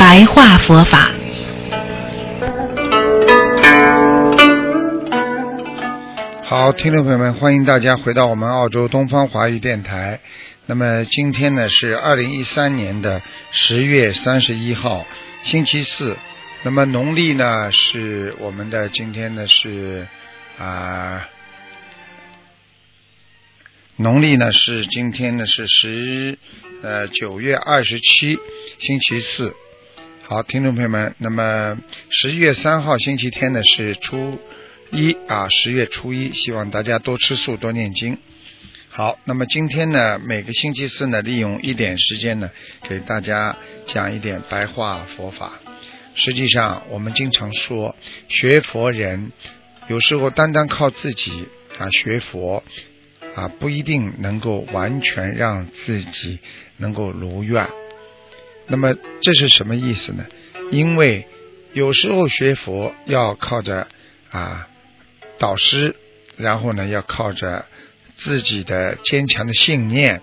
白话佛法。好，听众朋友们，欢迎大家回到我们澳洲东方华语电台。那么今天呢是二零一三年的十月三十一号，星期四。那么农历呢是我们的今天呢是啊，农历呢是今天呢是十呃九月二十七，星期四。好，听众朋友们，那么十一月三号星期天呢是初。一啊，十月初一，希望大家多吃素，多念经。好，那么今天呢，每个星期四呢，利用一点时间呢，给大家讲一点白话佛法。实际上，我们经常说，学佛人有时候单单靠自己啊学佛啊，不一定能够完全让自己能够如愿。那么这是什么意思呢？因为有时候学佛要靠着啊。导师，然后呢，要靠着自己的坚强的信念，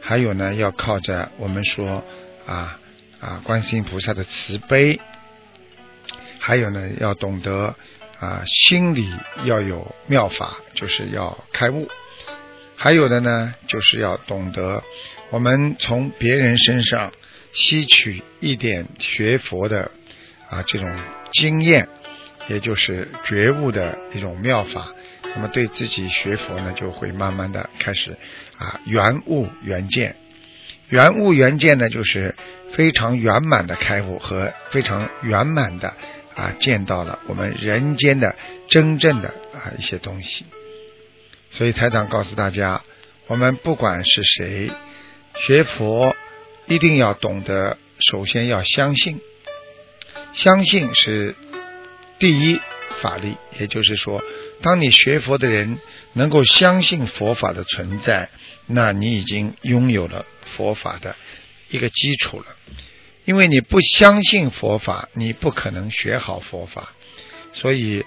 还有呢，要靠着我们说啊啊，观世音菩萨的慈悲，还有呢，要懂得啊，心里要有妙法，就是要开悟，还有的呢，就是要懂得我们从别人身上吸取一点学佛的啊这种经验。也就是觉悟的一种妙法，那么对自己学佛呢，就会慢慢的开始啊圆悟圆见，圆悟圆见呢，就是非常圆满的开悟和非常圆满的啊见到了我们人间的真正的啊一些东西。所以台长告诉大家，我们不管是谁学佛，一定要懂得，首先要相信，相信是。第一法力，也就是说，当你学佛的人能够相信佛法的存在，那你已经拥有了佛法的一个基础了。因为你不相信佛法，你不可能学好佛法。所以，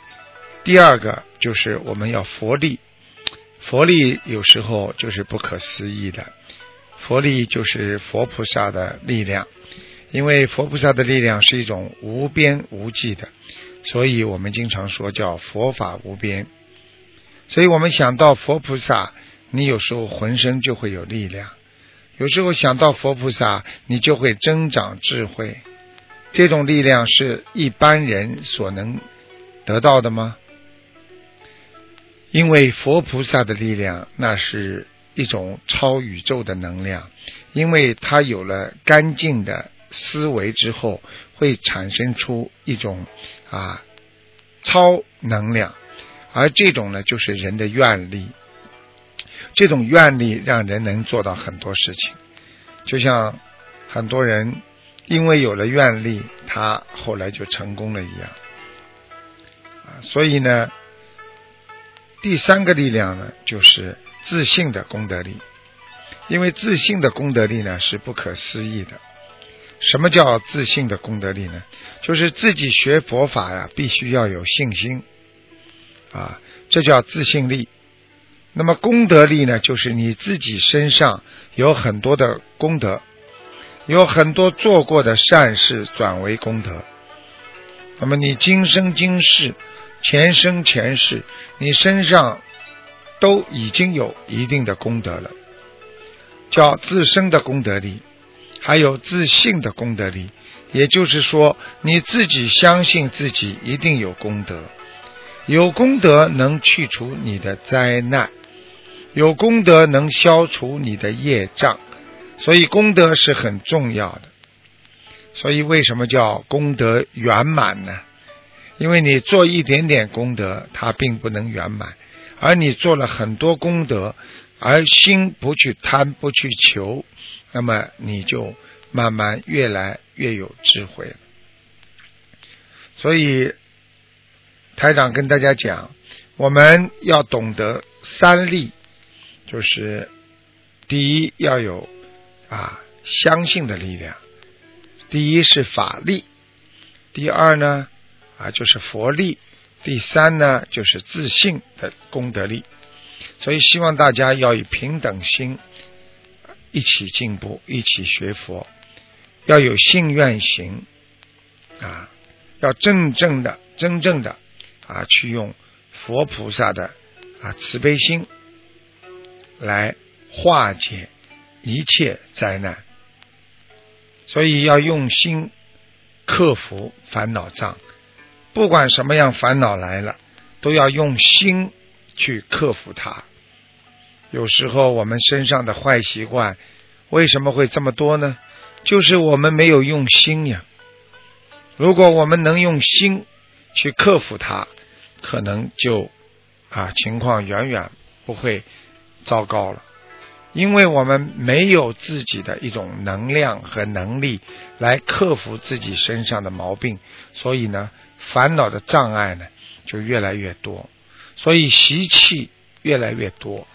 第二个就是我们要佛力。佛力有时候就是不可思议的，佛力就是佛菩萨的力量。因为佛菩萨的力量是一种无边无际的。所以我们经常说叫佛法无边，所以我们想到佛菩萨，你有时候浑身就会有力量；有时候想到佛菩萨，你就会增长智慧。这种力量是一般人所能得到的吗？因为佛菩萨的力量，那是一种超宇宙的能量，因为它有了干净的思维之后。会产生出一种啊超能量，而这种呢就是人的愿力。这种愿力让人能做到很多事情，就像很多人因为有了愿力，他后来就成功了一样。啊，所以呢，第三个力量呢就是自信的功德力，因为自信的功德力呢是不可思议的。什么叫自信的功德力呢？就是自己学佛法呀，必须要有信心啊，这叫自信力。那么功德力呢，就是你自己身上有很多的功德，有很多做过的善事转为功德。那么你今生今世、前生前世，你身上都已经有一定的功德了，叫自身的功德力。还有自信的功德力，也就是说，你自己相信自己一定有功德，有功德能去除你的灾难，有功德能消除你的业障，所以功德是很重要的。所以为什么叫功德圆满呢？因为你做一点点功德，它并不能圆满，而你做了很多功德，而心不去贪，不去求。那么你就慢慢越来越有智慧了。所以台长跟大家讲，我们要懂得三力，就是第一要有啊相信的力量，第一是法力，第二呢啊就是佛力，第三呢就是自信的功德力。所以希望大家要以平等心一起进步，一起学佛，要有信愿行啊，要真正的、真正的啊去用。佛菩萨的啊慈悲心来化解一切灾难，所以要用心克服烦恼障。不管什么样烦恼来了，都要用心去克服它。有时候我们身上的坏习惯为什么会这么多呢？就是我们没有用心呀。如果我们能用心去克服它。可能就啊情况远远不会糟糕了，因为我们没有自己的一种能量和能力来克服自己身上的毛病，所以呢烦恼的障碍呢就越来越多，所以习气越来越多，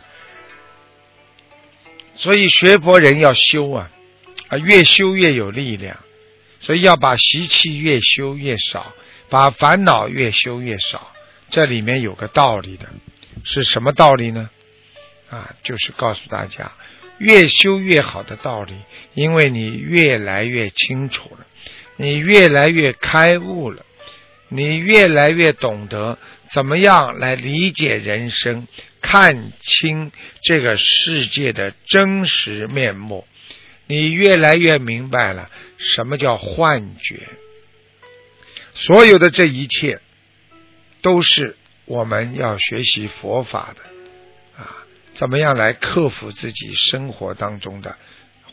所以学佛人要修啊啊越修越有力量，所以要把习气越修越少，把烦恼越修越少。这里面有个道理的，是什么道理呢？啊，就是告诉大家，越修越好的道理，因为你越来越清楚了，你越来越开悟了，你越来越懂得怎么样来理解人生，看清这个世界的真实面目，你越来越明白了什么叫幻觉，所有的这一切。都是我们要学习佛法的啊，怎么样来克服自己生活当中的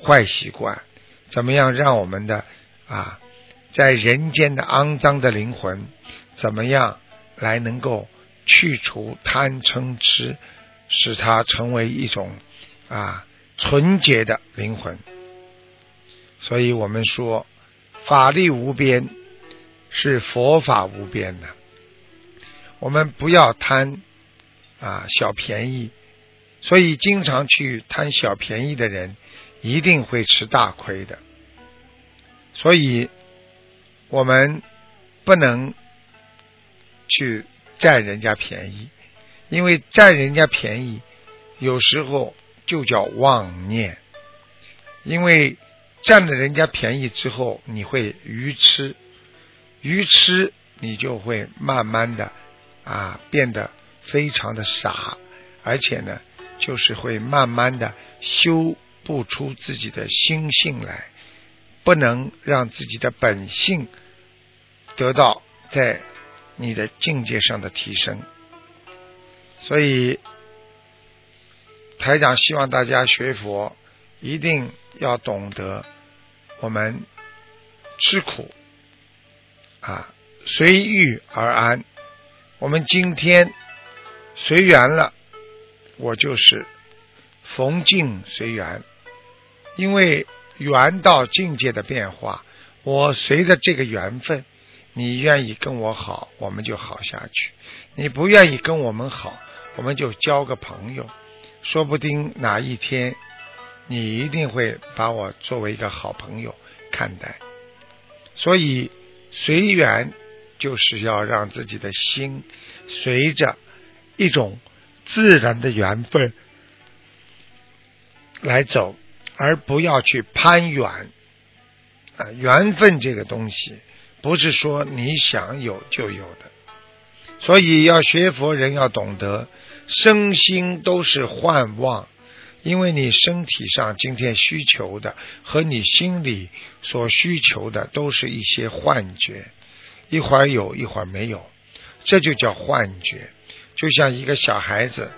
坏习惯？怎么样让我们的啊，在人间的肮脏的灵魂，怎么样来能够去除贪嗔痴，使它成为一种啊纯洁的灵魂？所以我们说，法力无边，是佛法无边的。我们不要贪啊小便宜，所以经常去贪小便宜的人一定会吃大亏的。所以我们不能去占人家便宜，因为占人家便宜有时候就叫妄念。因为占了人家便宜之后，你会愚痴，愚痴你就会慢慢的。啊，变得非常的傻，而且呢，就是会慢慢的修不出自己的心性来，不能让自己的本性得到在你的境界上的提升。所以，台长希望大家学佛，一定要懂得我们吃苦啊，随遇而安。我们今天随缘了，我就是逢境随缘，因为缘到境界的变化，我随着这个缘分，你愿意跟我好，我们就好下去；你不愿意跟我们好，我们就交个朋友。说不定哪一天，你一定会把我作为一个好朋友看待。所以随缘。就是要让自己的心随着一种自然的缘分来走，而不要去攀缘。啊，缘分这个东西不是说你想有就有的，所以要学佛人要懂得身心都是幻妄，因为你身体上今天需求的和你心里所需求的都是一些幻觉。一会儿有一会儿没有，这就叫幻觉。就像一个小孩子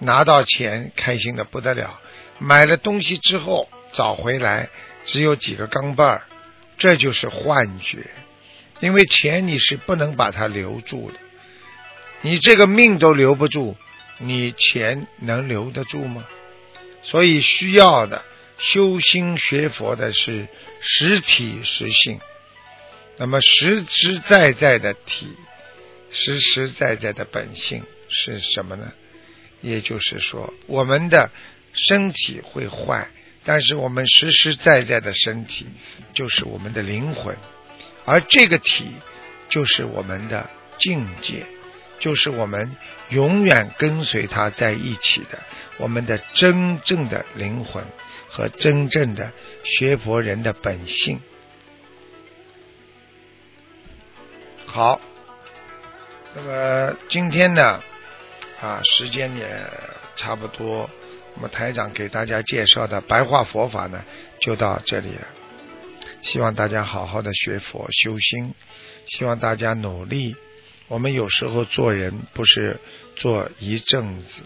拿到钱开心的不得了，买了东西之后找回来只有几个钢镚儿，这就是幻觉。因为钱你是不能把它留住的，你这个命都留不住，你钱能留得住吗？所以需要的修心学佛的是实体实性。那么实实在在的体，实实在在的本性，是什么呢？也就是说，我们的身体会坏，但是我们实实在在的身体就是我们的灵魂，而这个体就是我们的境界，就是我们永远跟随它在一起的，我们的真正的灵魂和真正的学佛人的本性。好，那么今天呢，啊，时间也差不多，那么台长给大家介绍的白话佛法呢，就到这里了。希望大家好好的学佛修心，希望大家努力。我们有时候做人不是做一阵子，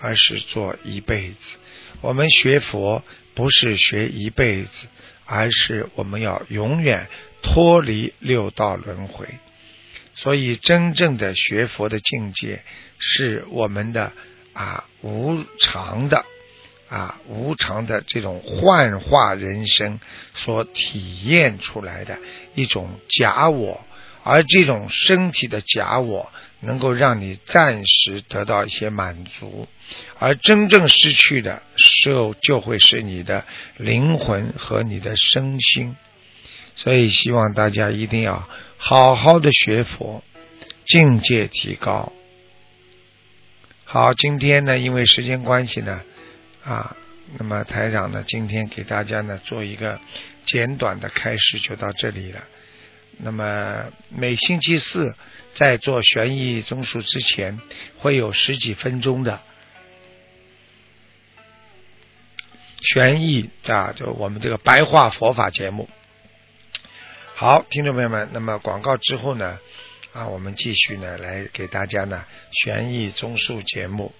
而是做一辈子。我们学佛不是学一辈子，而是我们要永远脱离六道轮回。所以，真正的学佛的境界，是我们的啊无常的啊无常的这种幻化人生所体验出来的一种假我，而这种身体的假我，能够让你暂时得到一些满足，而真正失去的时候，就会是你的灵魂和你的身心。所以，希望大家一定要好好的学佛，境界提高。好，今天呢，因为时间关系呢，啊，那么台长呢，今天给大家呢做一个简短的开始，就到这里了。那么每星期四在做悬疑综述之前，会有十几分钟的悬疑啊，就我们这个白话佛法节目。好，听众朋友们，那么广告之后呢，啊，我们继续呢来给大家呢悬疑综述节目。